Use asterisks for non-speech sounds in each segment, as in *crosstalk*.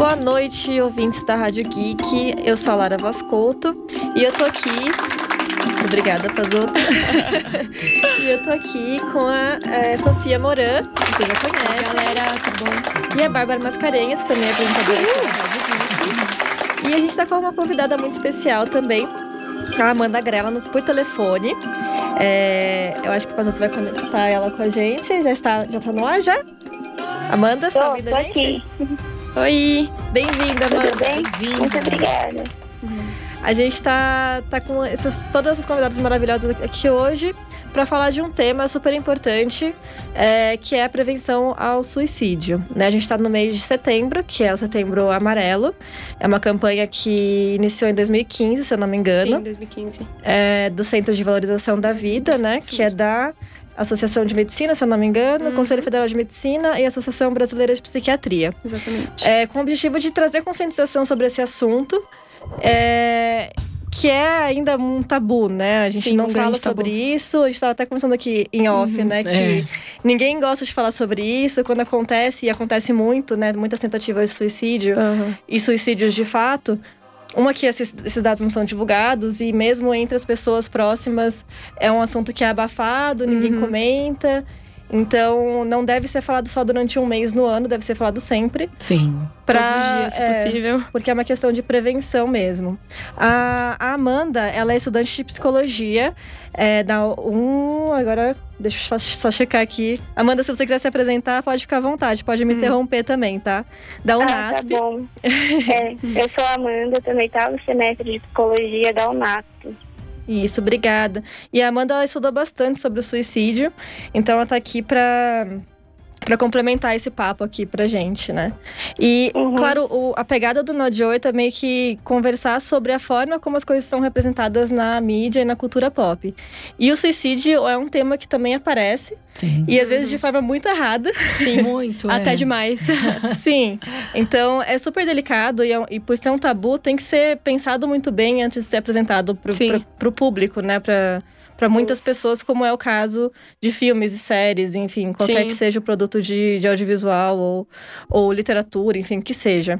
Boa noite, ouvintes da Rádio Geek. Eu sou a Lara Vascolto e eu tô aqui. Obrigada, Pazoto. *laughs* e eu tô aqui com a é, Sofia Moran, que você já conhece. Galera, tá bom? E a Bárbara Mascarenhas, também é apresentadora aqui da Rádio Geek. E a gente tá com uma convidada muito especial também, a Amanda Grela, no, por telefone. É, eu acho que o Pazoto vai conectar ela com a gente. Já está, já tá no ar, já? Amanda, você tá ouvindo a gente? aqui. Oi, bem-vinda, Amanda. Tudo bem? Muito obrigada. A gente tá, tá com essas, todas essas convidadas maravilhosas aqui hoje para falar de um tema super importante, é, que é a prevenção ao suicídio. Né? A gente está no mês de setembro, que é o Setembro Amarelo. É uma campanha que iniciou em 2015, se eu não me engano, Sim, 2015. é, do Centro de Valorização da Vida, né? Isso que é da Associação de Medicina, se eu não me engano, Uhum. Conselho Federal de Medicina e Associação Brasileira de Psiquiatria Exatamente. é, com o objetivo de trazer conscientização sobre esse assunto, é, que é ainda um tabu, né? A gente Sim, não um fala sobre isso. A gente estava até conversando aqui em off, Uhum. né? Que É. ninguém gosta de falar sobre isso. Quando acontece, e acontece muito, né? Muitas tentativas de suicídio Aham. e suicídios de fato. Uma que esses, esses dados não são divulgados e mesmo entre as pessoas próximas é um assunto que é abafado, ninguém Uhum. comenta. Então, não deve ser falado só durante um mês no ano, deve ser falado sempre. Sim. Pra, Todos os dias, se é, possível. porque é uma questão de prevenção mesmo. A, a Amanda, ela é estudante de psicologia é, da um. Agora, deixa eu só, só checar aqui. Amanda, se você quiser se apresentar, pode ficar à vontade, pode me Hum. interromper também, tá? Da Ah, tá Unasp. bom. É, eu sou a Amanda, tô no oitavo semestre de psicologia da UNASP. Isso, obrigada. E a Amanda ela estudou bastante sobre o suicídio, então ela tá aqui pra. Pra complementar esse papo aqui pra gente, né? E, Uhum. claro, o- a pegada do Nó de 8 é meio que conversar sobre a forma como as coisas são representadas na mídia e na cultura pop. E o suicídio é um tema que também aparece, Sim. e às vezes de forma muito errada. Sim, Muito. *laughs* até é. demais. *laughs* Sim. Então é super delicado e, é e por ser um tabu, tem que ser pensado muito bem antes de ser apresentado pro, pro, pro público, né? Pra, pra muitas pessoas, como é o caso de filmes e séries, enfim, qualquer Sim. que seja o produto de, de audiovisual ou, ou literatura, enfim, que seja.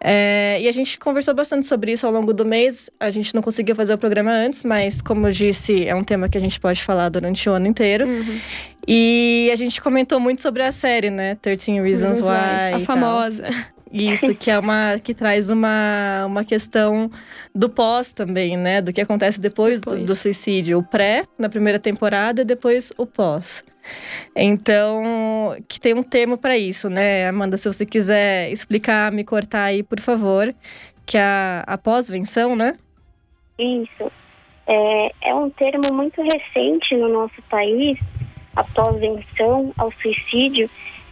É, e a gente conversou bastante sobre isso ao longo do mês. A gente não conseguiu fazer o programa antes, mas, como eu disse, é um tema que a gente pode falar durante o ano inteiro. Uhum. E a gente comentou muito sobre a série, né? 13 Reasons, Reasons Why. Why, A tal. Isso, que é uma que traz uma, uma questão do pós também, né? Do que acontece depois, do- Depois. Do, suicídio. O pré, na primeira temporada, e depois o pós. Então, que tem um termo para isso, né? Amanda, se você quiser explicar, me cortar aí, por favor. Que é a, a pós-venção, né? Isso. É, é um termo muito recente no nosso país, a pós-venção ao suicídio,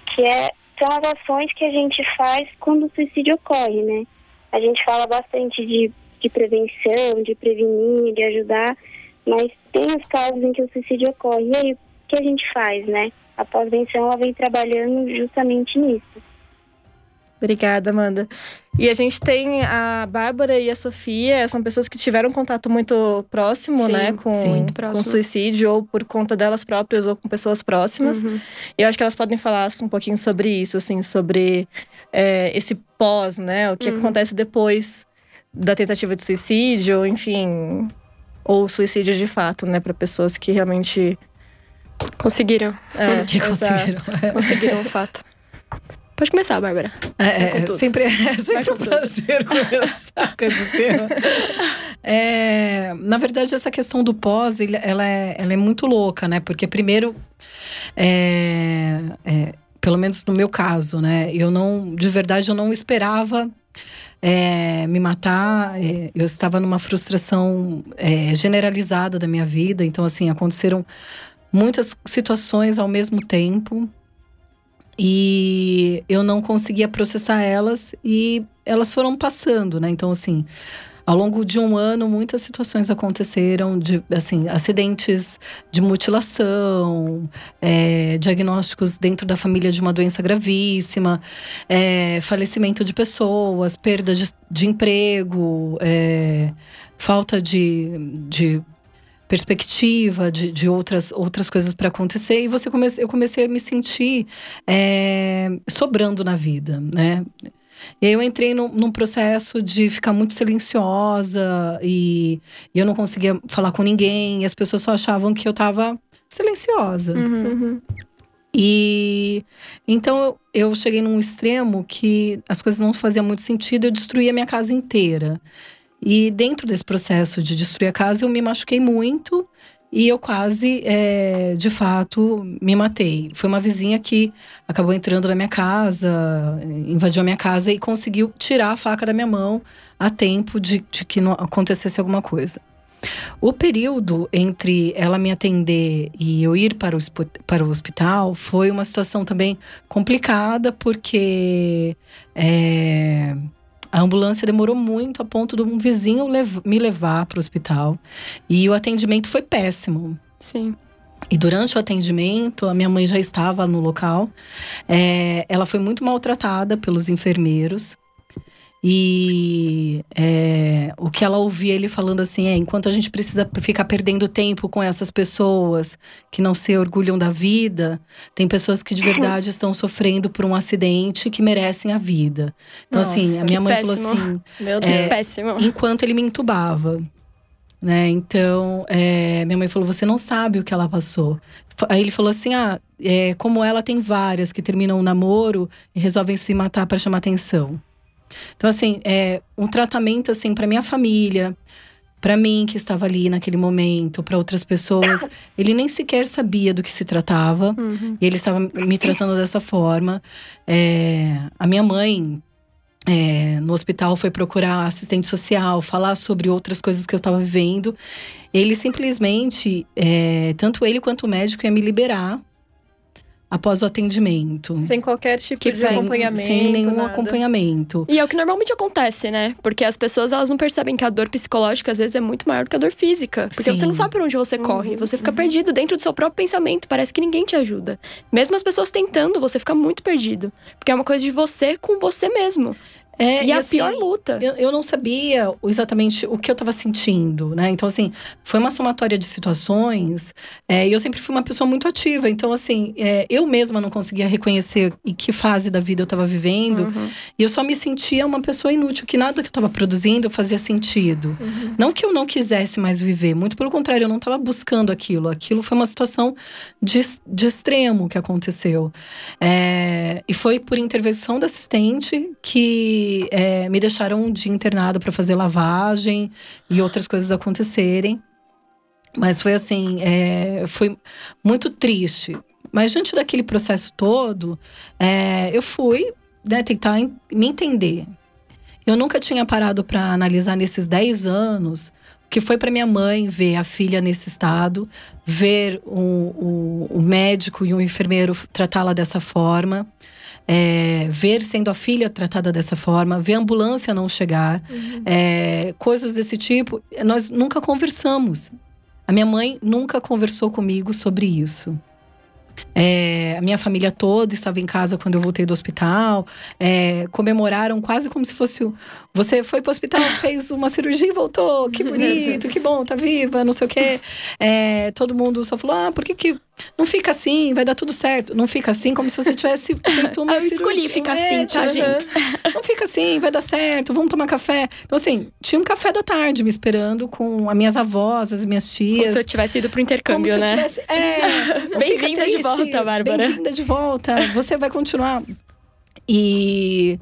que é, são as ações que a gente faz quando o suicídio ocorre, né? A gente fala bastante de, de prevenção, de prevenir, de ajudar, mas tem os casos em que o suicídio ocorre. E aí, o que a gente faz, né? A pós-venção, ela vem trabalhando justamente nisso. Obrigada, Amanda. E a gente tem a Bárbara e a Sofia, são pessoas que tiveram contato muito próximo, Sim, né, com, sim, muito com próximo. suicídio, ou por conta delas próprias, ou com pessoas próximas. Uhum. E eu acho que elas podem falar um pouquinho sobre isso, assim, sobre é, esse pós, né, o que Uhum. acontece depois da tentativa de suicídio, enfim, ou suicídio de fato, né, para pessoas que realmente Conseguiram. é, *laughs* Que conseguiram. Conseguiram o fato. Pode começar, Bárbara. É, é, sempre, *laughs* é sempre um prazer *laughs* começar com esse tema. É, na verdade, essa questão do pós, ela é, ela é muito louca, né? Porque primeiro, é, é, pelo menos no meu caso, né? Eu não, de verdade, eu não esperava é, me matar. É, eu estava numa frustração é, generalizada da minha vida. Então, assim, aconteceram muitas situações ao mesmo tempo. E eu não conseguia processar elas e elas foram passando, né? Então, assim, ao longo de um ano, muitas situações aconteceram, de assim, acidentes de mutilação, é, diagnósticos dentro da família de uma doença gravíssima, é, falecimento de pessoas, perda de, de emprego, é, falta de, de perspectiva de, de outras, outras coisas para acontecer e você comece, eu comecei a me sentir é, sobrando na vida, né? E aí eu entrei no, num processo de ficar muito silenciosa e, e eu não conseguia falar com ninguém. E as pessoas só achavam que eu tava silenciosa. Uhum. Uhum. E então eu, eu cheguei num extremo que as coisas não faziam muito sentido, eu destruí a minha casa inteira. E dentro desse processo de destruir a casa, eu me machuquei muito e eu quase, é, de fato, me matei. Foi uma vizinha que acabou entrando na minha casa, invadiu a minha casa e conseguiu tirar a faca da minha mão a tempo de, de que acontecesse alguma coisa. O período entre ela me atender e eu ir para o, para o hospital foi uma situação também complicada, porque é, a ambulância demorou muito a ponto de um vizinho lev- me levar para o hospital. E o atendimento foi péssimo. Sim. E durante o atendimento, a minha mãe já estava no local. É, ela foi muito maltratada pelos enfermeiros. E é, o que ela ouvia ele falando assim é: enquanto a gente precisa ficar perdendo tempo com essas pessoas que não se orgulham da vida, tem pessoas que de verdade estão sofrendo por um acidente que merecem a vida. Então, assim, Nossa, a minha mãe falou péssimo. assim: Meu Deus. É, Péssimo. enquanto ele me entubava. Né? Então, é, minha mãe falou: você não sabe o que ela passou. Aí ele falou assim: ah, é, como ela tem várias que terminam o namoro e resolvem se matar para chamar atenção. Então, assim, é um tratamento assim para minha família, para mim que estava ali naquele momento, para outras pessoas. *coughs* Ele nem sequer sabia do que se tratava. Uhum. E ele estava me tratando dessa forma. É, a minha mãe, é, no hospital, foi procurar assistente social, falar sobre outras coisas que eu estava vivendo. Ele simplesmente, é, tanto ele quanto o médico, ia me liberar após o atendimento. Sem qualquer tipo Que de sem- acompanhamento. Sem nenhum nada. acompanhamento. E é o que normalmente acontece, né? Porque as pessoas elas não percebem que a dor psicológica às vezes é muito maior do que a dor física. Porque Sim. você não sabe por onde você corre. Você fica perdido dentro do seu próprio pensamento. Parece que ninguém te ajuda. Mesmo as pessoas tentando, você fica muito perdido. Porque é uma coisa de você com você mesmo. É, e é a assim, pior luta. Eu, eu não sabia exatamente o que eu estava sentindo, né? Então, assim, foi uma somatória de situações. é, e eu sempre fui uma pessoa muito ativa. Então, assim, é, eu mesma não conseguia reconhecer em que fase da vida eu estava vivendo. Uhum. E eu só me sentia uma pessoa inútil, que nada que eu estava produzindo fazia sentido. Não que eu não quisesse mais viver, muito pelo contrário, eu não estava buscando aquilo. Aquilo foi uma situação de, de extremo que aconteceu. É, e foi por intervenção da assistente que é, me deixaram um dia internado para fazer lavagem e outras coisas acontecerem. Mas foi assim, é, foi muito triste. Mas diante daquele processo todo, é, eu fui né, tentar en- me entender. Eu nunca tinha parado para analisar nesses 10 anos que foi para minha mãe ver a filha nesse estado, ver o, o, o médico e o enfermeiro tratá-la dessa forma, é, ver sendo a filha tratada dessa forma, ver a ambulância não chegar, é, coisas desse tipo. Nós nunca conversamos. A minha mãe nunca conversou comigo sobre isso. É, a minha família toda estava em casa quando eu voltei do hospital. É, comemoraram quase como se fosse. o- Você foi pro hospital, *laughs* fez uma cirurgia e voltou. Que bonito, que bom, tá viva, não sei o quê. É, todo mundo só falou: ah, por que, que não fica assim? Vai dar tudo certo. Não fica assim, como se você tivesse *laughs* feito uma eu escolhi ficar assim, É, tá, tipo, gente? não fica assim, vai dar certo, vamos tomar café. Então, assim, tinha um café da tarde me esperando com as minhas avós, as minhas Como tias. se eu tivesse ido pro intercâmbio, Como se eu né? tivesse- É, *laughs* Bem-vinda de volta, Bárbara. Bem-vinda de volta. Você vai continuar. E.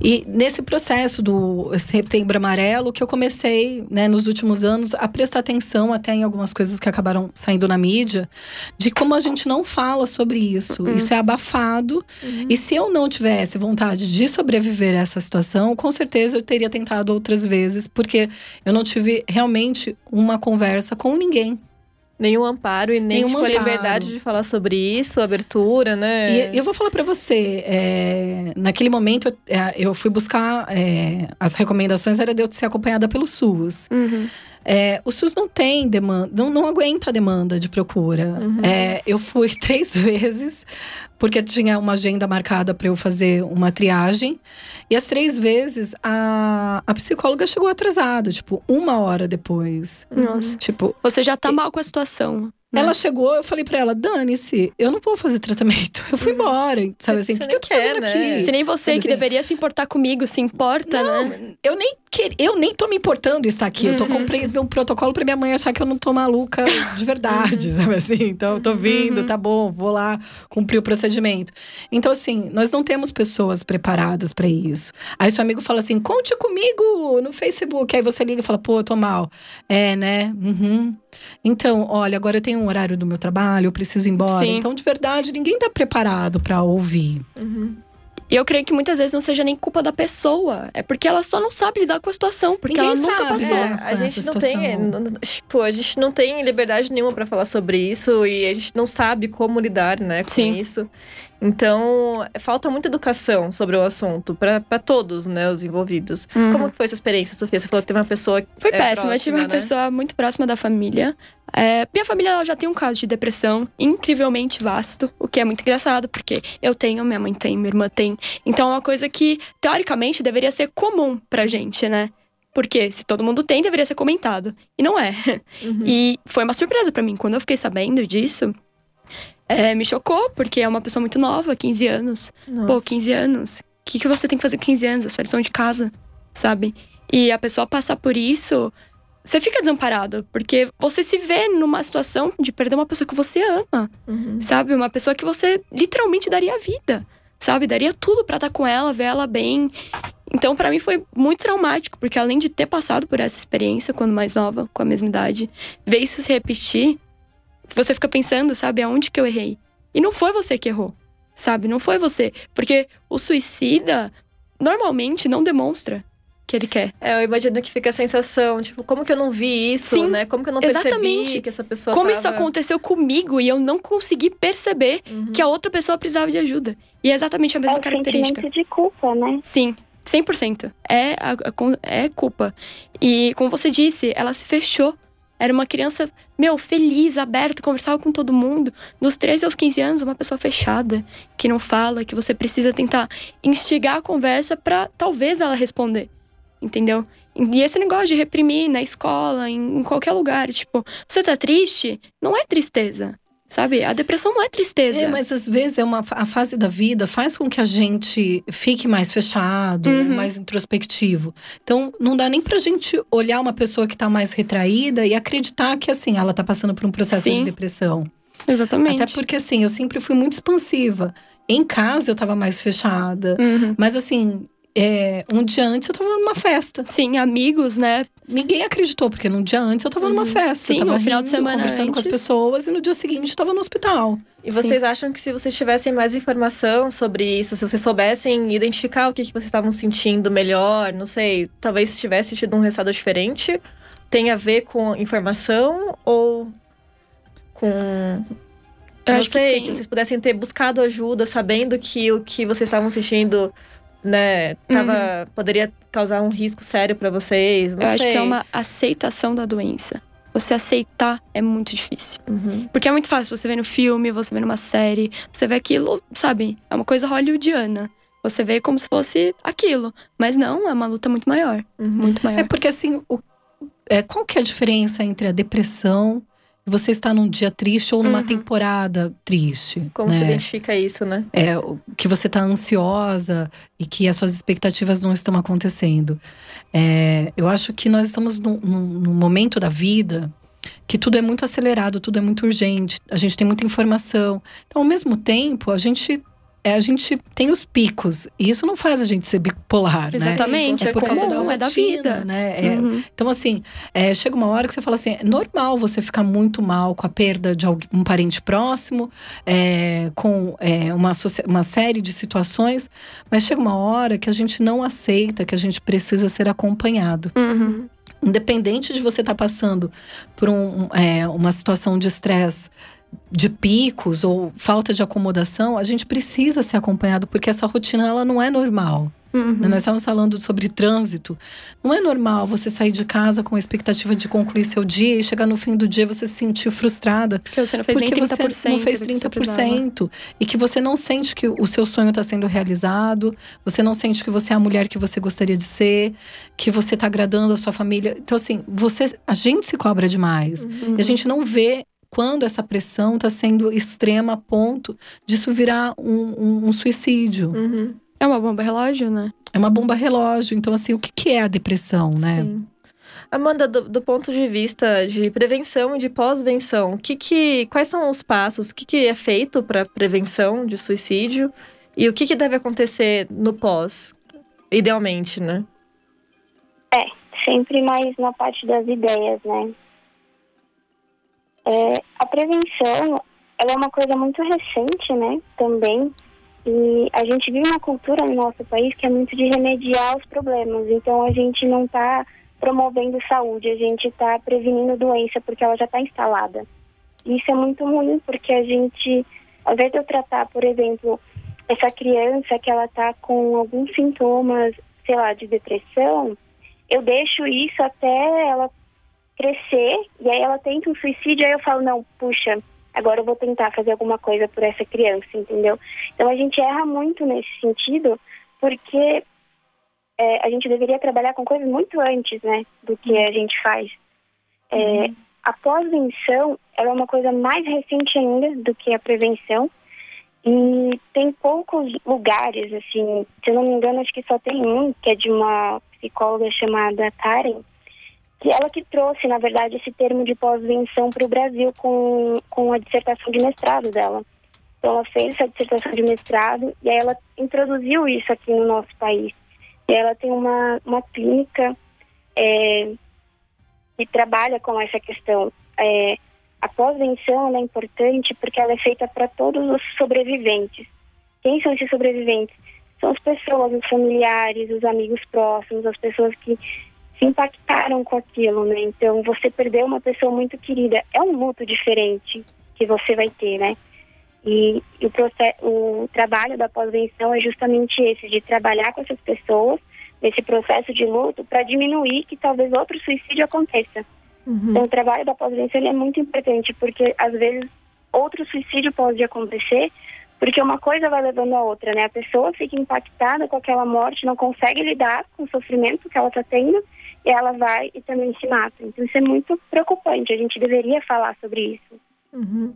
E nesse processo do Setembro Amarelo, que eu comecei, né, nos últimos anos, a prestar atenção até em algumas coisas que acabaram saindo na mídia, de como a gente não fala sobre isso. Isso é abafado. E se eu não tivesse vontade de sobreviver a essa situação, com certeza eu teria tentado outras vezes, porque eu não tive realmente uma conversa com ninguém. Nenhum amparo e nem Nenhum tipo, a liberdade de falar sobre isso, abertura, né? E eu vou falar pra você, é, naquele momento eu, é, eu fui buscar é, as recomendações era de eu ser acompanhada pelo SUS. Uhum. É, o SUS não tem demanda, não, não aguenta a demanda de procura. É, eu fui *laughs* três vezes, porque tinha uma agenda marcada para eu fazer uma triagem. E as três vezes a, a psicóloga chegou atrasada, tipo, uma hora depois. Nossa. Tipo, Você já tá mal com a situação. né? Ela chegou, eu falei pra ela, dane-se, eu não vou fazer tratamento. Eu fui embora, sabe assim? O que, que eu tô quer, fazendo né? aqui? Se nem você Sabe que assim? deveria se importar comigo se importa, né? Eu nem, eu nem tô me importando estar aqui. Uhum. Eu tô cumprindo um protocolo pra minha mãe achar que eu não tô maluca de verdade, Uhum. *laughs* sabe assim? Então, eu tô vindo, tá bom, vou lá cumprir o procedimento. Então, assim, nós não temos pessoas preparadas pra isso. Aí seu amigo fala assim: conte comigo no Facebook. Aí você liga e fala: pô, eu tô mal. É, né? Uhum. Então, olha, agora eu tenho um horário do meu trabalho, eu preciso ir embora. Sim. Então, de verdade, ninguém tá preparado pra ouvir. E eu creio que muitas vezes não seja nem culpa da pessoa. É porque ela só não sabe lidar com a situação. Porque Ninguém ela nunca sabe, passou. É, né? a com gente não tem, tipo, a gente não tem liberdade nenhuma pra falar sobre isso e a gente não sabe como lidar, né, com Sim. isso. Então, falta muita educação sobre o assunto pra pra todos, né, os envolvidos. Uhum. Como que foi a sua experiência, Sofia? Você falou que teve uma pessoa Foi é, péssima. Eu tive uma próxima, né? pessoa muito próxima da família. É, minha família já tem um caso de depressão incrivelmente vasto, o que é muito engraçado, porque eu tenho, minha mãe tem, minha irmã tem. Então é uma coisa que, teoricamente, deveria ser comum pra gente, né? Porque se todo mundo tem, deveria ser comentado. E não é. Uhum. E foi uma surpresa pra mim. Quando eu fiquei sabendo disso, é, me chocou, porque é uma pessoa muito nova, 15 anos. Pô, Nossa. 15 anos. O que, que você tem que fazer com 15 anos? A sua lição de casa, sabe? E a pessoa passar por isso, você fica desamparado. Porque você se vê numa situação de perder uma pessoa que você ama, Uhum. sabe? Uma pessoa que você literalmente daria a vida, sabe? Daria tudo pra estar com ela, ver ela bem. Então, pra mim foi muito traumático, porque além de ter passado por essa experiência quando mais nova, com a mesma idade, ver isso se repetir, você fica pensando, sabe, aonde que eu errei? E não foi você que errou, sabe? Não foi você. Porque o suicida normalmente não demonstra que ele quer. É, eu imagino que fica a sensação, tipo, como que eu não vi isso, Sim, né? Como que eu não exatamente. percebi que essa pessoa Como tava... isso aconteceu comigo e eu não consegui perceber Uhum. que a outra pessoa precisava de ajuda. E é exatamente a É mesma o característica. sentimento de culpa, né? Sim, 100%. É, a- a é culpa. E como você disse, ela se fechou. Era uma criança, meu, feliz, aberta, conversava com todo mundo. Dos 13 aos 15 anos, uma pessoa fechada, que não fala, que você precisa tentar instigar a conversa pra talvez ela responder. Entendeu? E esse negócio de reprimir na escola, em, em qualquer lugar, tipo, você tá triste? Não é tristeza. Sabe? A depressão não é tristeza. É, mas às vezes é uma, a fase da vida faz com que a gente fique mais fechado, Uhum. mais introspectivo. Então, não dá nem pra gente olhar uma pessoa que tá mais retraída e acreditar que, assim, ela tá passando por um processo Sim. de depressão. Exatamente. Até porque, assim, eu sempre fui muito expansiva. Em casa eu tava mais fechada. Uhum. Mas, assim, é, um dia antes eu tava numa festa. Sim, amigos, né? Ninguém acreditou, porque no dia antes eu tava numa festa. Sim, eu tava no final de rindo, semana conversando com as antes. pessoas e no dia seguinte eu tava no hospital. E vocês acham que se vocês tivessem mais informação sobre isso, se vocês soubessem identificar o que, que vocês estavam sentindo melhor, não sei, talvez se tivesse tido um resultado diferente, tem a ver com informação ou com. Eu não acho que sei, tem. que vocês pudessem ter buscado ajuda, sabendo que o que vocês estavam sentindo, né, tava, poderia causar um risco sério pra vocês. Não Eu sei. acho que é uma aceitação da doença. Você aceitar é muito difícil. Uhum. Porque é muito fácil você ver no filme, você vê numa série, você vê aquilo, sabe? É uma coisa hollywoodiana. Você vê como se fosse aquilo. Mas não, é uma luta muito maior. Uhum. Muito É maior. porque assim, o- é, qual que é a diferença entre a depressão você estar num dia triste ou numa Uhum. temporada triste? Como né? se identifica isso, né? É, que você está ansiosa e que as suas expectativas não estão acontecendo. É, eu acho que nós estamos num- num momento da vida que tudo é muito acelerado, tudo é muito urgente, a gente tem muita informação. Então, ao mesmo tempo, a gente, é, a gente tem os picos. E isso não faz a gente ser bipolar, né? Exatamente. É É, por causa comum, da é da vida. né? É, Uhum. então, assim, é, chega uma hora que você fala assim: é normal você ficar muito mal com a perda de alguém- um parente próximo, é, com é, uma, uma série de situações, mas chega uma hora que a gente não aceita que a gente precisa ser acompanhado. Uhum. Independente de você estar passando por um, uma situação de estresse de picos ou falta de acomodação, a gente precisa ser acompanhado, porque essa rotina ela não é normal. Uhum. Né? Nós estávamos falando sobre trânsito. Não é normal você sair de casa com a expectativa de concluir seu dia e chegar no fim do dia você se sentir frustrada Porque você não fez porque nem 30%. você não fez do que você precisava. 30% e que você não sente que o seu sonho está sendo realizado, você não sente que você é a mulher que você gostaria de ser, que você está agradando a sua família. Então assim, você, a gente se cobra demais. Uhum. E a gente não vê quando essa pressão está sendo extrema a ponto disso virar um, um, um suicídio. Uhum. É uma bomba relógio, né? É uma bomba relógio. Então, assim, o que, que é a depressão, né? Sim. Amanda, do, do, ponto de vista de prevenção e de pós-venção, que que, quais são os passos? O que, que é feito para prevenção de suicídio? E o que, que deve acontecer no pós, idealmente, né? É, sempre mais na parte das ideias, né? É, a prevenção, ela é uma coisa muito recente, né? Também. E a gente vive uma cultura no nosso país que é muito de remediar os problemas. Então a gente não está promovendo saúde, a gente está prevenindo doença porque ela já está instalada. Isso é muito ruim porque a gente, ao invés de eu tratar, por exemplo, essa criança que ela está com alguns sintomas, sei lá, de depressão, eu deixo isso até ela crescer e aí ela tenta um suicídio, aí eu falo, não, puxa, agora eu vou tentar fazer alguma coisa por essa criança, entendeu? Então a gente erra muito nesse sentido, porque é, a gente deveria trabalhar com coisas muito antes, né, do que a gente faz. É, uhum. A pós-venção é uma coisa mais recente ainda do que a prevenção e tem poucos lugares, assim, se eu não me engano, acho que só tem um, que é de uma psicóloga chamada Karen, que ela que trouxe, na verdade, esse termo de pós-venção para o Brasil com, com a dissertação de mestrado dela. Então, ela fez essa dissertação de mestrado e aí ela introduziu isso aqui no nosso país. E ela tem uma, uma clínica é, que trabalha com essa questão. É, a pós-venção é importante porque ela é feita para todos os sobreviventes. Quem são esses sobreviventes? São as pessoas, os familiares, os amigos próximos, as pessoas que se impactaram com aquilo, né? Então, você perdeu uma pessoa muito querida. É um luto diferente que você vai ter, né? E, e o, processo, o trabalho da pós-venção é justamente esse, de trabalhar com essas pessoas nesse processo de luto para diminuir que talvez outro suicídio aconteça. Uhum. Então, o trabalho da pós-venção é muito importante, porque às vezes outro suicídio pode acontecer, porque uma coisa vai levando a outra, né? A pessoa fica impactada com aquela morte, não consegue lidar com o sofrimento que ela está tendo, ela vai e também se mata. Então, isso é muito preocupante. A gente deveria falar sobre isso. Uhum.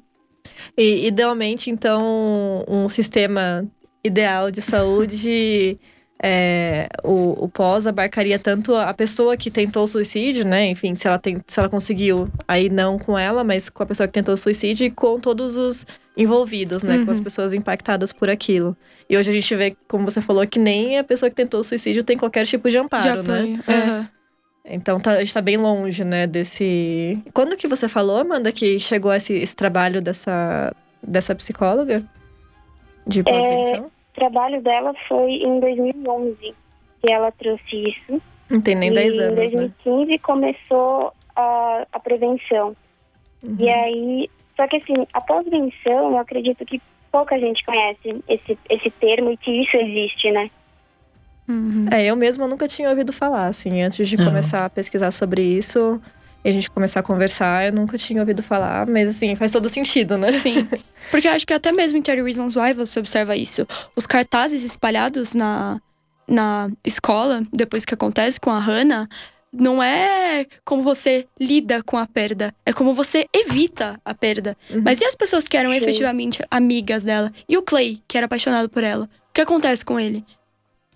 E, idealmente, então, um sistema ideal de saúde. *laughs* É, o, o, pós abarcaria tanto a pessoa que tentou o suicídio, né? Enfim, se ela, tem, se ela conseguiu, aí não com ela, mas com a pessoa que tentou o suicídio e com todos os envolvidos, né? Uhum. Com as uhum. pessoas impactadas por aquilo. E hoje a gente vê, como você falou, que nem a pessoa que tentou o suicídio tem qualquer tipo de amparo, de né? Uhum. Então tá, a gente tá bem longe, né, desse. Quando que você falou, Amanda, que chegou esse, esse trabalho dessa, dessa psicóloga? De pós-venção? É o trabalho dela foi em 2011 que ela trouxe isso. Não tem nem 10 anos, Em 2015 né? começou a, a prevenção. Uhum. E aí, só que assim, a pós-venção, eu acredito que pouca gente conhece esse, esse termo e que isso existe, né? Uhum. É, eu mesma nunca tinha ouvido falar, assim, antes de começar a pesquisar sobre isso e a gente começar a conversar, eu nunca tinha ouvido falar, mas assim, faz todo sentido, né? Sim. Porque eu acho que até mesmo em 30 Reasons Why você observa isso. Os cartazes espalhados na, na escola, depois que acontece com a Hannah, não é como você lida com a perda, é como você evita a perda. Uhum. Mas e as pessoas que eram Sim. efetivamente amigas dela? E o Clay, que era apaixonado por ela? O que acontece com ele?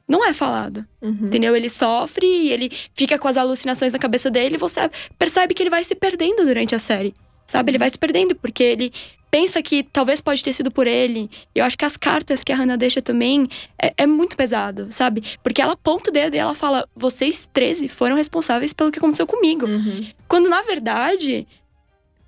Não é falado. Uhum. Entendeu? Ele sofre e ele fica com as alucinações na cabeça dele e você percebe que ele vai se perdendo durante a série. Sabe? Ele vai se perdendo porque ele pensa que talvez pode ter sido por ele. Eu acho que as cartas que a Hannah deixa também é, é muito pesado, sabe? Porque ela aponta o dedo e ela fala: vocês 13 foram responsáveis pelo que aconteceu comigo. Uhum. Quando na verdade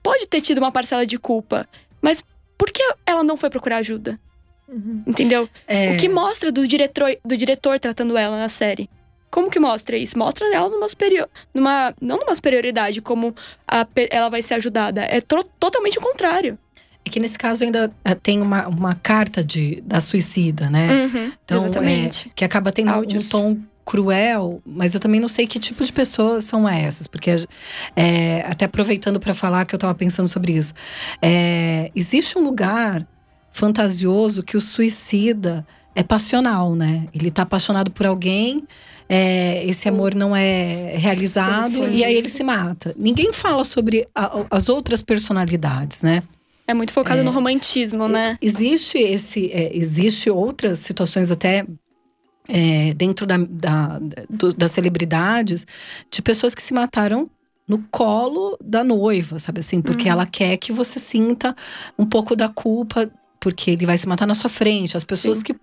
pode ter tido uma parcela de culpa. Mas por que ela não foi procurar ajuda? Uhum. Entendeu? É... O que mostra do diretor, do diretor tratando ela na série? Como que mostra isso? Mostra ela numa superior. Numa, não numa superioridade, como a, ela vai ser ajudada. É totalmente o contrário. É que nesse caso ainda eh, tem uma, uma carta de, da suicida, né? Uhum, então, exatamente. É, que acaba tendo Áudios. um tom cruel, mas eu também não sei que tipo de pessoas são essas, porque é, até aproveitando para falar que eu estava pensando sobre isso, é, existe um lugar fantasioso que o suicida é passional, né? Ele tá apaixonado por alguém, é, esse amor não é realizado Sim. e aí ele se mata. Ninguém fala sobre a- as outras personalidades, né? É muito focado no romantismo, né? Existe esse, é, existe outras situações até é, dentro da, da- do- das celebridades de pessoas que se mataram no colo da noiva, sabe assim? Porque Uhum. ela quer que você sinta um pouco da culpa, porque ele vai se matar na sua frente. As pessoas Sim. que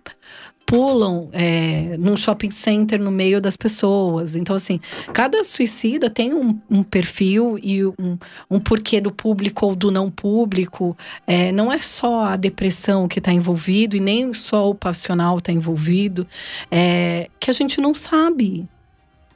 pulam é, num shopping center no meio das pessoas. Então, assim, cada suicida tem um, um perfil e um, um porquê do público ou do não público. É, não é só a depressão que está envolvido e nem só o passional está envolvido, é, que a gente não sabe.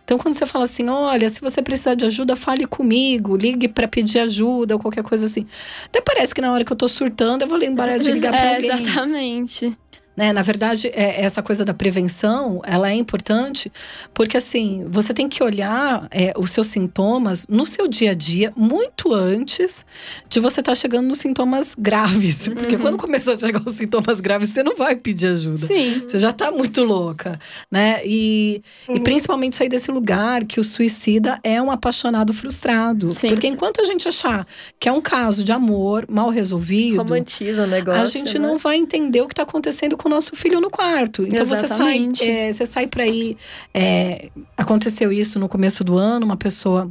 Então, quando você fala assim, olha, se você precisar de ajuda, fale comigo, ligue para pedir ajuda ou qualquer coisa assim. Até parece que na hora que eu tô surtando, eu vou lembrar de ligar para É, alguém. exatamente. Né? Na verdade, é, essa coisa da prevenção, ela é importante porque, assim, você tem que olhar é, os seus sintomas no seu dia a dia muito antes de você estar chegando nos sintomas graves. *laughs* Porque Uhum. quando começar a chegar os sintomas graves, você não vai pedir ajuda. Sim. Você já tá muito louca, né? E, e principalmente sair desse lugar que o suicida é um apaixonado frustrado. Sim. Porque enquanto a gente achar que é um caso de amor mal resolvido, Romantiza o negócio. a gente né? não vai entender o que está acontecendo com o nosso filho no quarto. Então você sai, Exatamente. é, você sai para ir. é, aconteceu isso no começo do ano, uma pessoa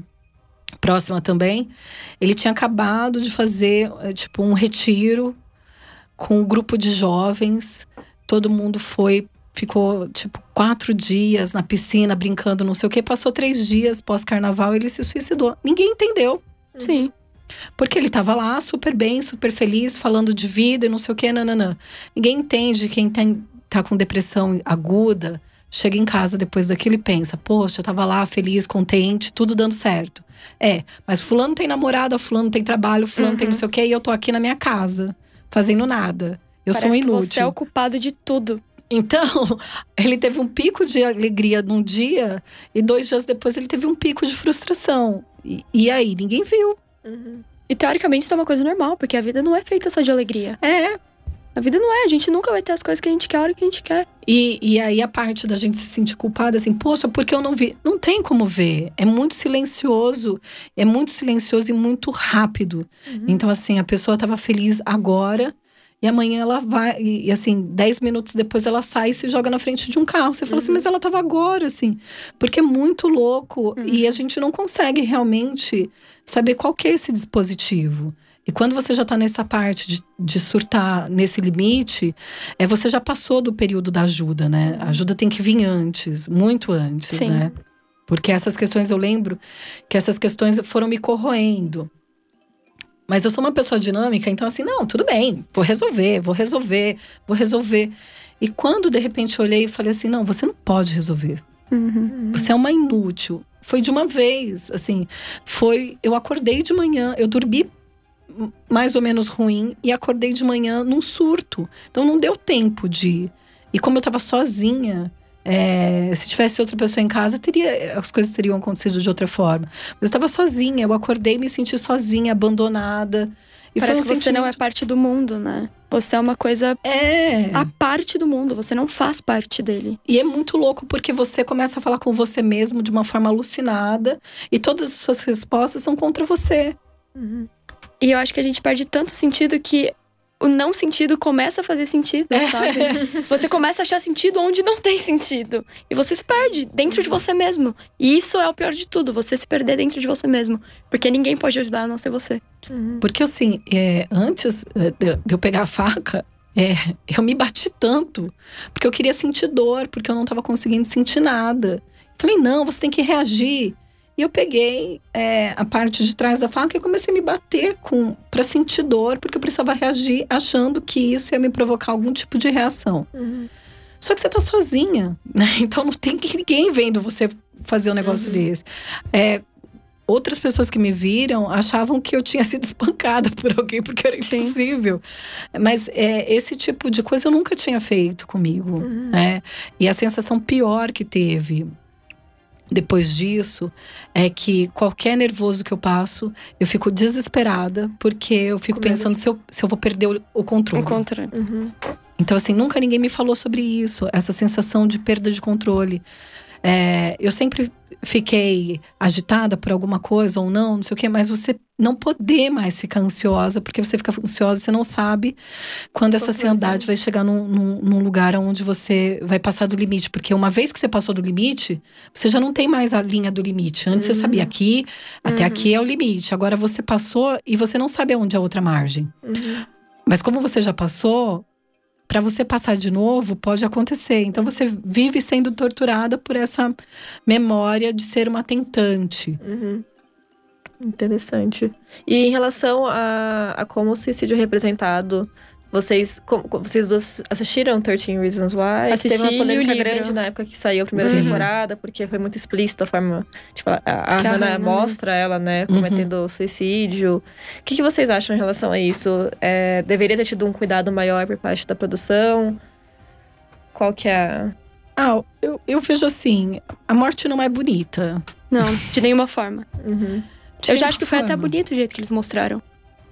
próxima também. Ele tinha acabado de fazer é, tipo um retiro com um grupo de jovens. Todo mundo foi, ficou tipo quatro dias na piscina brincando, não sei o que. Passou três dias pós-carnaval, ele se suicidou. Ninguém entendeu. Sim. Porque ele tava lá super bem, super feliz, falando de vida e não sei o que, nananã. Ninguém entende quem tem, tá com depressão aguda, chega em casa depois daquilo e pensa: poxa, eu tava lá feliz, contente, tudo dando certo. É, mas Fulano tem namorada, Fulano tem trabalho, Fulano tem não Uhum. sei o que, e eu tô aqui na minha casa, fazendo nada. Eu Parece sou um inútil. você é o culpado de tudo. Então, *laughs* ele teve um pico de alegria num dia, e dois dias depois ele teve um pico de frustração. E, e aí, ninguém viu. Uhum. E teoricamente isso é uma coisa normal, porque a vida não é feita só de alegria. É, A vida não é, a gente nunca vai ter as coisas que a gente quer a hora que a gente quer. E, e aí a parte da gente se sentir culpada, assim, poxa, porque eu não vi? Não tem como ver. É muito silencioso, é muito silencioso e muito rápido. Então, assim, a pessoa tava feliz agora e amanhã ela vai, e, assim, dez minutos depois ela sai e se joga na frente de um carro. Você fala assim, mas ela tava agora, assim. Porque é muito louco e a gente não consegue realmente saber qual que é esse dispositivo. E quando você já tá nessa parte de, de surtar nesse limite, é, você já passou do período da ajuda, né? A ajuda tem que vir antes, muito antes, Sim. né? Porque essas questões, eu lembro que essas questões foram me corroendo. Mas eu sou uma pessoa dinâmica, então assim, não, tudo bem, vou resolver, vou resolver, vou resolver. E quando de repente eu olhei e falei assim, não, você não pode resolver. Uhum. Você é uma inútil. Foi de uma vez, assim, foi, eu acordei de manhã, eu dormi mais ou menos ruim e acordei de manhã num surto. Então não deu tempo de. E como eu tava sozinha, é, se tivesse outra pessoa em casa, teria as coisas teriam acontecido de outra forma. Mas eu estava sozinha, eu acordei e me senti sozinha, abandonada. E Parece foi um que você não é parte do mundo, né? Você é uma coisa É. a parte do mundo, você não faz parte dele. E é muito louco porque você começa a falar com você mesmo de uma forma alucinada e todas as suas respostas são contra você. Uhum. E eu acho que a gente perde tanto sentido que o não sentido começa a fazer sentido, É. sabe? *laughs* Você começa a achar sentido onde não tem sentido. E você se perde dentro de você mesmo. E isso é o pior de tudo, você se perder dentro de você mesmo. Porque ninguém pode ajudar a não ser você. Uhum. Porque assim, é, antes é, de de eu pegar a faca, é, eu me bati tanto. Porque eu queria sentir dor, porque eu não tava conseguindo sentir nada. Falei, não, você tem que reagir. E eu peguei é, a parte de trás da faca e comecei a me bater com para sentir dor, porque eu precisava reagir achando que isso ia me provocar algum tipo de reação. Uhum. Só que você tá sozinha, né? *laughs* Então não tem ninguém vendo você fazer um negócio Uhum. desse. É, outras pessoas que me viram achavam que eu tinha sido espancada por alguém porque era Sim. impossível. Mas é, esse tipo de coisa eu nunca tinha feito comigo, Uhum. né? E a sensação pior que teve depois disso é que qualquer nervoso que eu passo, eu fico desesperada porque eu fico pensando se eu, se eu vou perder o, o controle. Encontra. Uhum. Então, assim, nunca ninguém me falou sobre isso, essa sensação de perda de controle. É, eu sempre fiquei agitada por alguma coisa ou não, não sei o quê, mas você não poder mais ficar ansiosa, porque você fica ansiosa e você não sabe quando essa ansiedade vai chegar num, num, num, lugar onde você vai passar do limite. Porque uma vez que você passou do limite, você já não tem mais a linha do limite. Antes uhum. você sabia aqui, até uhum. aqui é o limite. Agora você passou e você não sabe aonde é a outra margem. Uhum. Mas como você já passou, para você passar de novo, pode acontecer. Então você vive sendo torturada por essa memória de ser uma tentante. Uhum. Interessante. E em relação a, a como o suicídio é representado vocês, vocês dois assistiram 13 Reasons Why? Assisti Teve uma polêmica grande na época que saiu a primeira Sim. temporada, porque foi muito explícito a forma. Tipo, a, a Hannah mostra ela, né, cometendo uhum. suicídio. O que, que, vocês acham em relação a isso? É, deveria ter tido um cuidado maior por parte da produção? Qual que é. Ah, eu, eu vejo assim: a morte não é bonita. Não, de nenhuma forma. Uhum. eu já acho que foi até bonito o jeito que eles mostraram.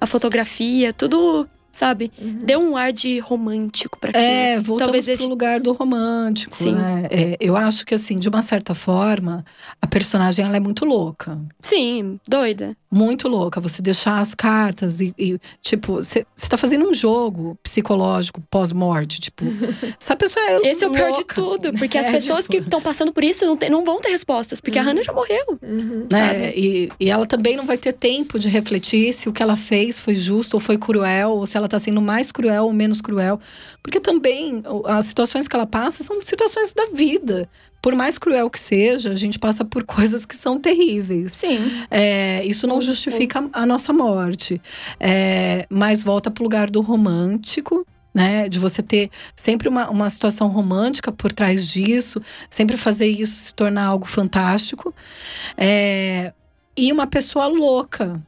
A fotografia, tudo sabe? Uhum. Deu um ar de romântico para aquilo. É, voltamos Talvez pro esse... lugar do romântico, Sim. Né? É, eu acho que, assim, de uma certa forma, a personagem, ela é muito louca. Sim, doida. Muito louca. Você deixar as cartas e, e tipo, você tá fazendo um jogo psicológico pós-morte, tipo… *laughs* essa pessoa é Esse louca. é o pior de tudo, porque *laughs* é, as pessoas tipo... que estão passando por isso não, tem, não vão ter respostas, porque uhum. a Hannah já morreu, uhum. É, e, e ela também não vai ter tempo de refletir se o que ela fez foi justo ou foi cruel, ou se ela ela está sendo mais cruel ou menos cruel. Porque também as situações que ela passa são situações da vida. Por mais cruel que seja, a gente passa por *laughs* coisas que são terríveis. Sim. É, isso não justifica a nossa morte. É, mas volta para o lugar do romântico, né? De você ter sempre uma, uma situação romântica por trás disso, sempre fazer isso se tornar algo fantástico. É, e uma pessoa louca,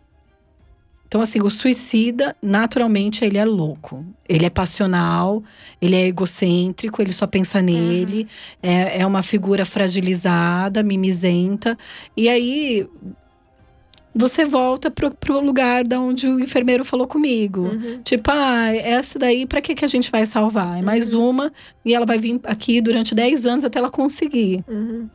então, assim, o suicida, naturalmente, ele é louco. Ele é passional, ele é egocêntrico, ele só pensa nele. Uhum. É, é uma figura fragilizada, mimizenta. E aí, você volta pro, pro lugar da onde o enfermeiro falou comigo. Uhum. Tipo, ah, essa daí, para que, que a gente vai salvar? É mais uhum. uma e ela vai vir aqui durante 10 anos até ela conseguir. Uhum.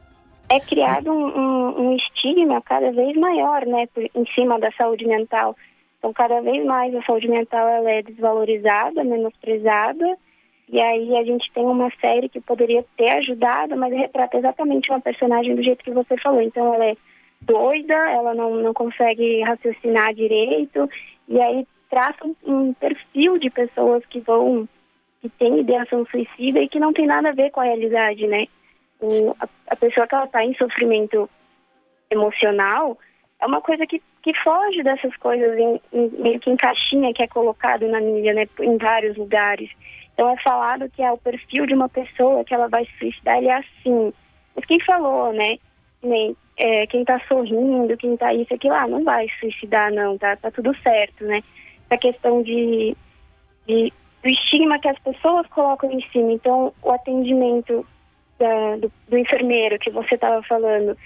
É criado um, um, um, estigma cada vez maior, né, em cima da saúde mental. Então, cada vez mais a saúde mental ela é desvalorizada, menosprezada, e aí a gente tem uma série que poderia ter ajudado, mas retrata exatamente uma personagem do jeito que você falou. Então, ela é doida, ela não, não consegue raciocinar direito, e aí traça um perfil de pessoas que vão, que tem ideação suicida e que não tem nada a ver com a realidade, né? O, a, a pessoa que ela está em sofrimento emocional é uma coisa que que foge dessas coisas em, em, meio que em caixinha que é colocado na mídia, né, em vários lugares. Então é falado que é o perfil de uma pessoa que ela vai se suicidar, ele é assim. Mas quem falou, né? Nem, é, quem tá sorrindo, quem tá isso, aquilo, ah, não vai se suicidar, não, tá, tá tudo certo, né? Essa questão de, de, do estigma que as pessoas colocam em cima. Então, o atendimento da, do, do enfermeiro que você estava falando,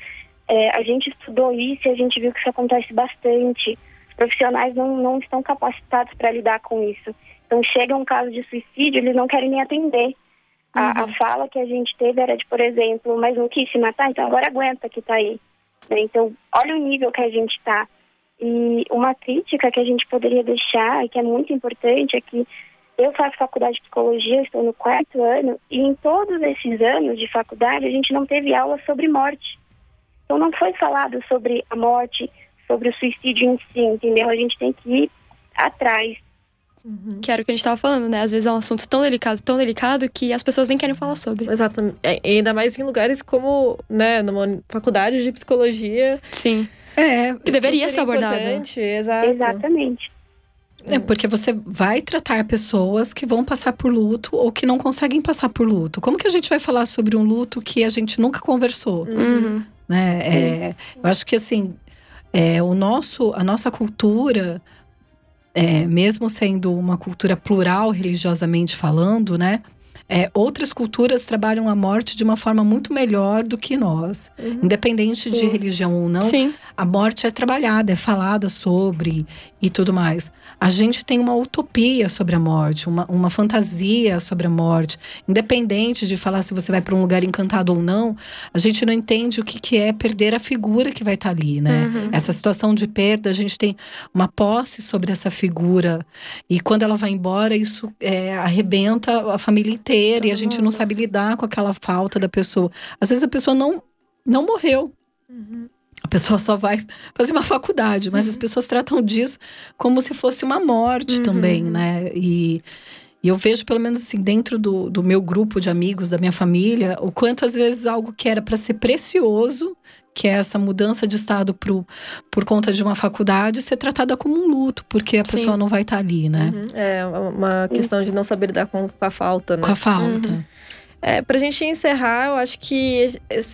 é, a gente estudou isso e a gente viu que isso acontece bastante. Os profissionais não, não estão capacitados para lidar com isso. Então, chega um caso de suicídio, eles não querem nem atender. A, uhum. a fala que a gente teve era de, por exemplo, mas não quis se matar, então agora aguenta que está aí. Né? Então, olha o nível que a gente está. E uma crítica que a gente poderia deixar, que é muito importante, é que eu faço faculdade de psicologia, estou no quarto ano, e em todos esses anos de faculdade a gente não teve aula sobre morte. Então não foi falado sobre a morte, sobre o suicídio em si, entendeu? A gente tem que ir atrás. Uhum. Que era o que a gente estava falando, né? Às vezes é um assunto tão delicado, tão delicado, que as pessoas nem querem falar sobre. Exatamente. É, e ainda mais em lugares como, né, numa faculdade de psicologia. Sim. É. Que deveria ser abordado. Exato. Exatamente. É porque você vai tratar pessoas que vão passar por luto ou que não conseguem passar por luto. Como que a gente vai falar sobre um luto que a gente nunca conversou? Uhum. Né? É, eu acho que assim, é, o nosso, a nossa cultura, é, mesmo sendo uma cultura plural religiosamente falando, né? É, outras culturas trabalham a morte de uma forma muito melhor do que nós. Uhum. Independente Sim. de religião ou não, Sim. a morte é trabalhada, é falada sobre e tudo mais. A gente tem uma utopia sobre a morte, uma, uma fantasia sobre a morte. Independente de falar se você vai para um lugar encantado ou não, a gente não entende o que, que é perder a figura que vai estar tá ali, né? Uhum. Essa situação de perda, a gente tem uma posse sobre essa figura. E quando ela vai embora, isso é, arrebenta a família inteira Todo e a gente mundo. não sabe lidar com aquela falta da pessoa. Às vezes a pessoa não, não morreu. Uhum. A pessoa só vai fazer uma faculdade, mas uhum. as pessoas tratam disso como se fosse uma morte uhum. também, né? E, e, eu vejo, pelo menos assim, dentro do, do meu grupo de amigos, da minha família, o quanto às vezes algo que era para ser precioso, que é essa mudança de estado pro, por conta de uma faculdade, ser tratada como um luto, porque a Sim. pessoa não vai estar tá ali, né? Uhum. É uma questão de não saber lidar com, a falta, né? Com a falta. Uhum. É, pra gente encerrar, eu acho que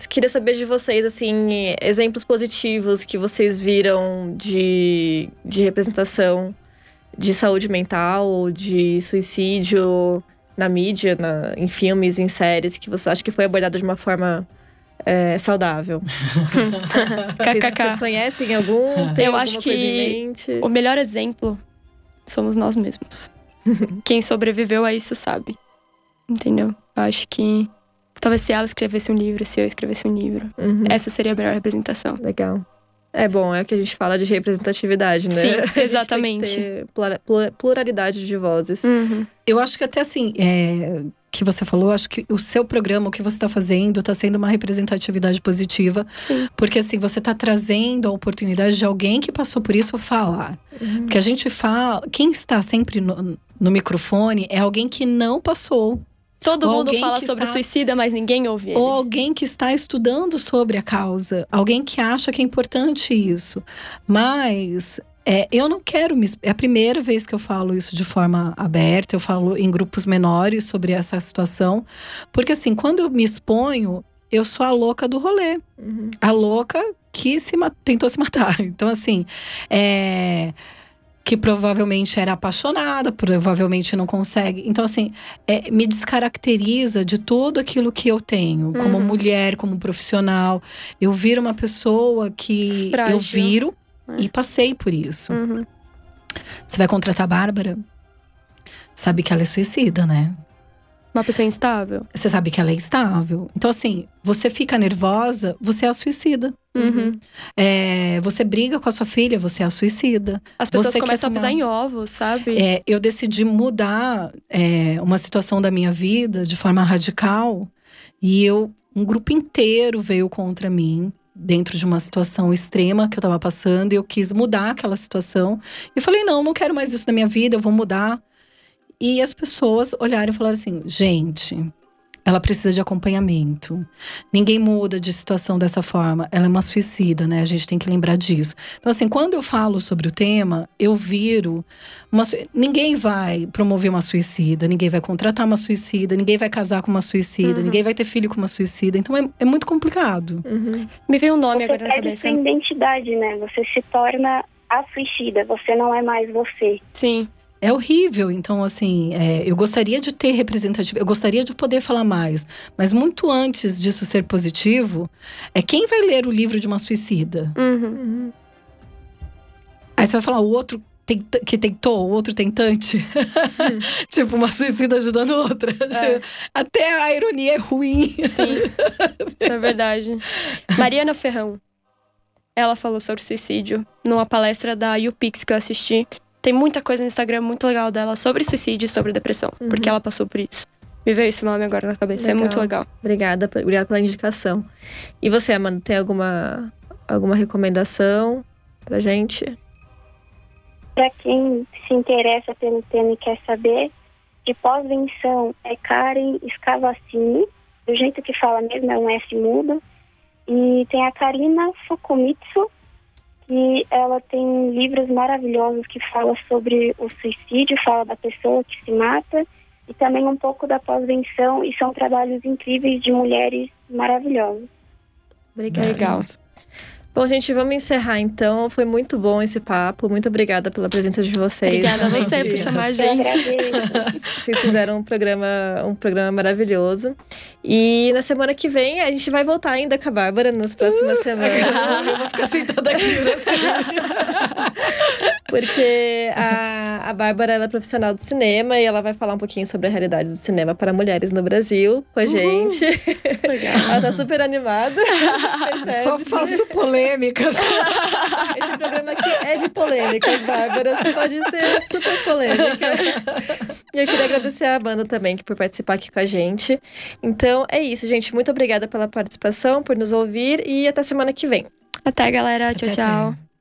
queria saber de vocês, assim, exemplos positivos que vocês viram de, de representação de saúde mental, de suicídio na mídia, na, em filmes, em séries, que você acha que foi abordado de uma forma é, saudável. *laughs* vocês, vocês conhecem algum? Tem eu acho que o melhor exemplo somos nós mesmos. *laughs* Quem sobreviveu a isso sabe. Entendeu? Eu acho que talvez se ela escrevesse um livro, se eu escrevesse um livro, uhum. essa seria a melhor representação. Legal. É bom, é o que a gente fala de representatividade, né? Sim, *laughs* exatamente. pluralidade de vozes. Uhum. Eu acho que até assim, é, que você falou, acho que o seu programa, o que você está fazendo, está sendo uma representatividade positiva. Sim. Porque assim, você está trazendo a oportunidade de alguém que passou por isso falar. Uhum. Porque a gente fala, quem está sempre no, no microfone é alguém que não passou Todo ou mundo fala sobre está, suicida, mas ninguém ouve ele. Ou alguém que está estudando sobre a causa. Alguém que acha que é importante isso. Mas é, eu não quero me. É a primeira vez que eu falo isso de forma aberta, eu falo em grupos menores sobre essa situação. Porque, assim, quando eu me exponho, eu sou a louca do rolê. Uhum. A louca que se tentou se matar. *laughs* Então, assim, é que provavelmente era apaixonada, provavelmente não consegue. Então, assim, é, me descaracteriza de tudo aquilo que eu tenho, uhum. como mulher, como profissional. Eu viro uma pessoa que Frágil. eu viro é. e passei por isso. Uhum. Você vai contratar a Bárbara? Sabe que ela é suicida, né? Uma pessoa instável. Você sabe que ela é instável. Então, assim, você fica nervosa, você é a suicida. Uhum. É, você briga com a sua filha, você é a suicida. As pessoas você começam a pisar em ovos, sabe? É, eu decidi mudar é, uma situação da minha vida de forma radical. E eu, um grupo inteiro veio contra mim dentro de uma situação extrema que eu estava passando e eu quis mudar aquela situação. E falei: não, não quero mais isso na minha vida, eu vou mudar. E as pessoas olharam e falaram assim: gente, ela precisa de acompanhamento. Ninguém muda de situação dessa forma. Ela é uma suicida, né? A gente tem que lembrar disso. Então, assim, quando eu falo sobre o tema, eu viro. Uma, ninguém vai promover uma suicida, ninguém vai contratar uma suicida, ninguém vai casar com uma suicida, uhum. ninguém vai ter filho com uma suicida. Então, é, é muito complicado. Uhum. Me veio um nome você agora na cabeça. Você sua identidade, né? Você se torna a suicida, você não é mais você. Sim é horrível. Então, assim, é, eu gostaria de ter representatividade, eu gostaria de poder falar mais. Mas muito antes disso ser positivo, é quem vai ler o livro de uma suicida? Uhum. Uhum. Aí você vai falar, o outro que tentou, o outro tentante. Hum. *laughs* tipo, uma suicida ajudando outra. É. *laughs* Até a ironia é ruim. Sim, isso é verdade. *laughs* Mariana Ferrão. Ela falou sobre suicídio numa palestra da UPix que eu assisti. Tem muita coisa no Instagram muito legal dela sobre suicídio e sobre depressão, uhum. porque ela passou por isso. Me veio esse nome agora na cabeça, legal. é muito legal. Obrigada, obrigada pela indicação. E você, Amanda, tem alguma, alguma recomendação pra gente? Para quem se interessa pelo tema e quer saber, de pós-venção é Karen Scavacini, do jeito que fala mesmo, é um S mudo. E tem a Karina Fukumitsu, e ela tem livros maravilhosos que falam sobre o suicídio, fala da pessoa que se mata e também um pouco da pós-venção e são trabalhos incríveis de mulheres maravilhosas. Obrigada. Legal. Bom, gente, vamos encerrar então. Foi muito bom esse papo. Muito obrigada pela presença de vocês. Obrigada a você por chamar a gente. Vocês fizeram um programa, um programa maravilhoso. E na semana que vem a gente vai voltar ainda com a Bárbara nas próximas uh, semanas. Eu vou ficar sentada aqui, assim. *laughs* Porque a, a Bárbara ela é profissional de cinema e ela vai falar um pouquinho sobre a realidade do cinema para mulheres no Brasil com a gente. Legal. ela tá super animada. *laughs* Só faço polêmicas. *laughs* Esse programa aqui é de polêmicas, Bárbara. Você pode ser super polêmica. E eu queria agradecer a banda também por participar aqui com a gente. Então é isso, gente. Muito obrigada pela participação, por nos ouvir e até semana que vem. Até, galera. Tchau, Até, tchau. até.